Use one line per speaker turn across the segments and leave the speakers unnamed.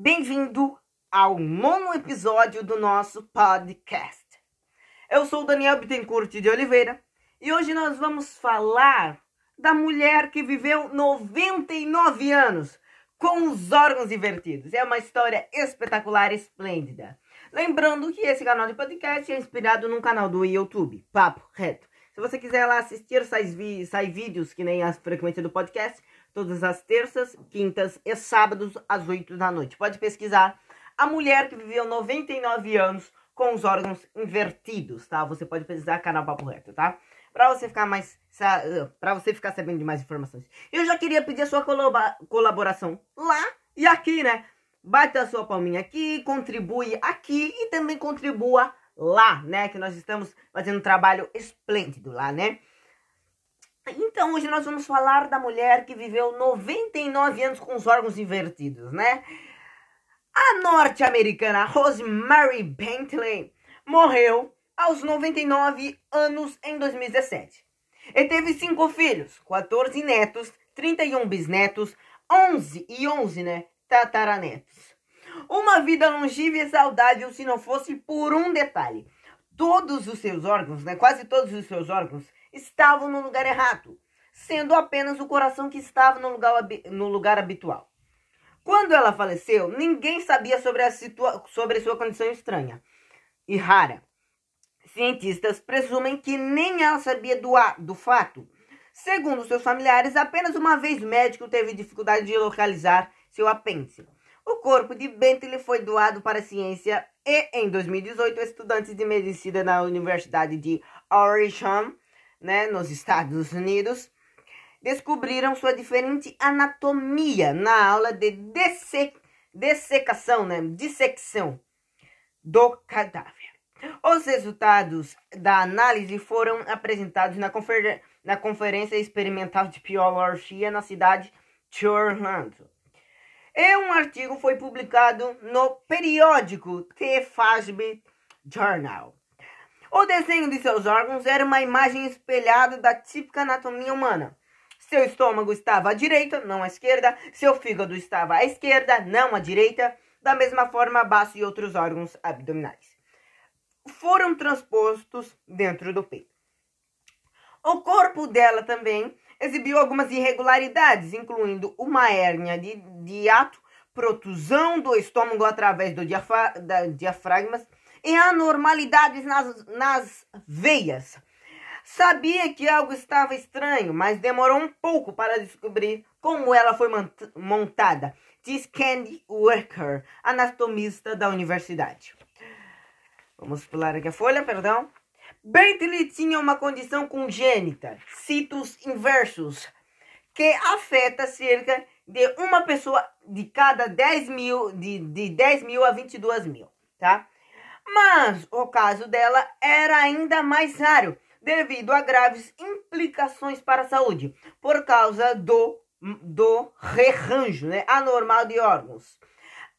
Bem-vindo ao nono episódio do nosso podcast. Eu sou Daniel Bittencourt de Oliveira e hoje nós vamos falar da mulher que viveu 99 anos com os órgãos invertidos. É uma história espetacular, esplêndida. Lembrando que esse canal de podcast é inspirado num canal do YouTube, Papo Reto. Se você quiser lá assistir, sai, sai vídeos que nem a frequência do podcast, todas as terças, quintas e sábados às 8 da noite. Pode pesquisar a mulher que viveu 99 anos com os órgãos invertidos, tá? Você pode pesquisar canal Papo Reto, tá? Para você ficar mais para você ficar sabendo de mais informações. Eu já queria pedir a sua colaboração lá e aqui, né? Bate a sua palminha aqui, contribui aqui e também contribua lá, né? Que nós estamos fazendo um trabalho esplêndido lá, né? Então, hoje nós vamos falar da mulher que viveu 99 anos com os órgãos invertidos, né? A norte-americana Rosemary Bentley morreu aos 99 anos em 2017. E teve cinco filhos, 14 netos, 31 bisnetos, 11 e 11, né, tataranetos. Uma vida longeva e saudável se não fosse por um detalhe. Todos os seus órgãos, né, quase todos os seus órgãos, estavam no lugar errado, sendo apenas o coração que estava no lugar, no lugar habitual. Quando ela faleceu, ninguém sabia sobre, a situa sobre sua condição estranha e rara. Cientistas presumem que nem ela sabia do, do fato. Segundo seus familiares, apenas uma vez médico teve dificuldade de localizar seu apêndice. O corpo de Bentley foi doado para a ciência e, em 2018, estudantes de medicina na Universidade de Oregon né, nos Estados Unidos, descobriram sua diferente anatomia na aula de desse, dessecação, né, dissecção do cadáver. Os resultados da análise foram apresentados na, confer na Conferência Experimental de Biologia na cidade de Orlando. E um artigo foi publicado no periódico The FASB Journal. O desenho de seus órgãos era uma imagem espelhada da típica anatomia humana. Seu estômago estava à direita, não à esquerda. Seu fígado estava à esquerda, não à direita. Da mesma forma, baço e outros órgãos abdominais foram transpostos dentro do peito. O corpo dela também exibiu algumas irregularidades, incluindo uma hérnia de, de ato, protusão do estômago através do diafra, da, diafragmas e anormalidades nas, nas veias. Sabia que algo estava estranho, mas demorou um pouco para descobrir como ela foi montada, diz Candy Worker, anatomista da universidade. Vamos pular aqui a folha, perdão. Bentley tinha uma condição congênita, citos inversos, que afeta cerca de uma pessoa de cada 10 mil, de, de 10 mil a 22 mil, tá? Mas o caso dela era ainda mais raro, devido a graves implicações para a saúde, por causa do, do rearranjo né, anormal de órgãos.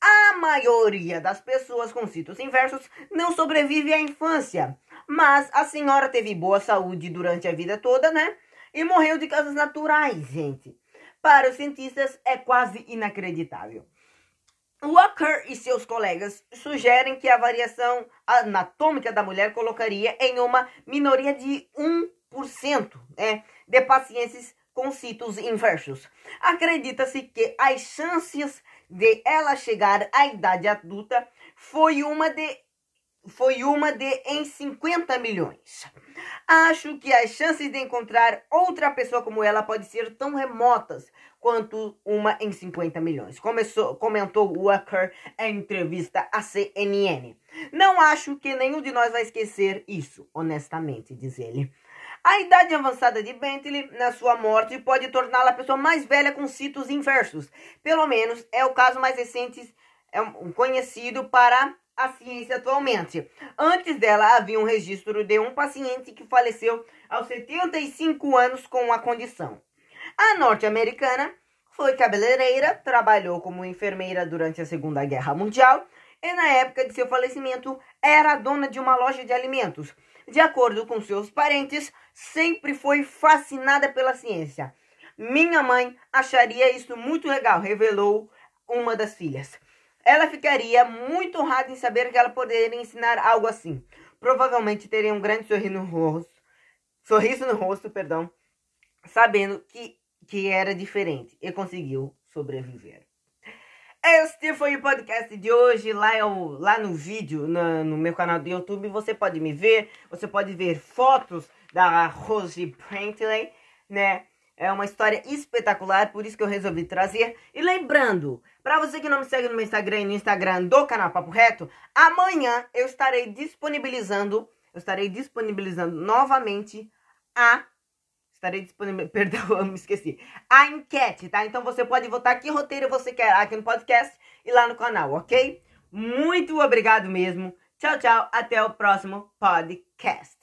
A maioria das pessoas com citos inversos não sobrevive à infância, mas a senhora teve boa saúde durante a vida toda, né? E morreu de causas naturais, gente. Para os cientistas é quase inacreditável. Walker e seus colegas sugerem que a variação anatômica da mulher colocaria em uma minoria de 1% né, de pacientes com citos inversos. Acredita-se que as chances de ela chegar à idade adulta foi uma de foi uma de em 50 milhões. Acho que as chances de encontrar outra pessoa como ela pode ser tão remotas quanto uma em 50 milhões. Começou, comentou Walker em entrevista à CNN. Não acho que nenhum de nós vai esquecer isso, honestamente, diz ele. A idade avançada de Bentley na sua morte pode torná-la a pessoa mais velha com citos inversos. Pelo menos é o caso mais recente é conhecido para a ciência atualmente. Antes dela, havia um registro de um paciente que faleceu aos 75 anos com a condição. A norte-americana foi cabeleireira, trabalhou como enfermeira durante a Segunda Guerra Mundial e, na época de seu falecimento, era dona de uma loja de alimentos. De acordo com seus parentes, sempre foi fascinada pela ciência. Minha mãe acharia isso muito legal, revelou uma das filhas. Ela ficaria muito honrada em saber que ela poderia ensinar algo assim. Provavelmente teria um grande sorriso no rosto, sorriso no rosto, perdão, sabendo que, que era diferente e conseguiu sobreviver. Este foi o podcast de hoje. Lá, eu, lá no vídeo, no, meu canal do YouTube, você pode me ver. Você pode ver fotos da Rosie Brantley, né? É uma história espetacular, por isso que eu resolvi trazer. E lembrando, para você que não me segue no meu Instagram e no Instagram do canal Papo Reto, amanhã eu estarei disponibilizando, eu estarei disponibilizando novamente a Estarei disponível. Perdão, eu me esqueci. A enquete, tá? Então você pode votar que roteiro você quer aqui no podcast e lá no canal, ok? Muito obrigado mesmo. Tchau, tchau. Até o próximo podcast.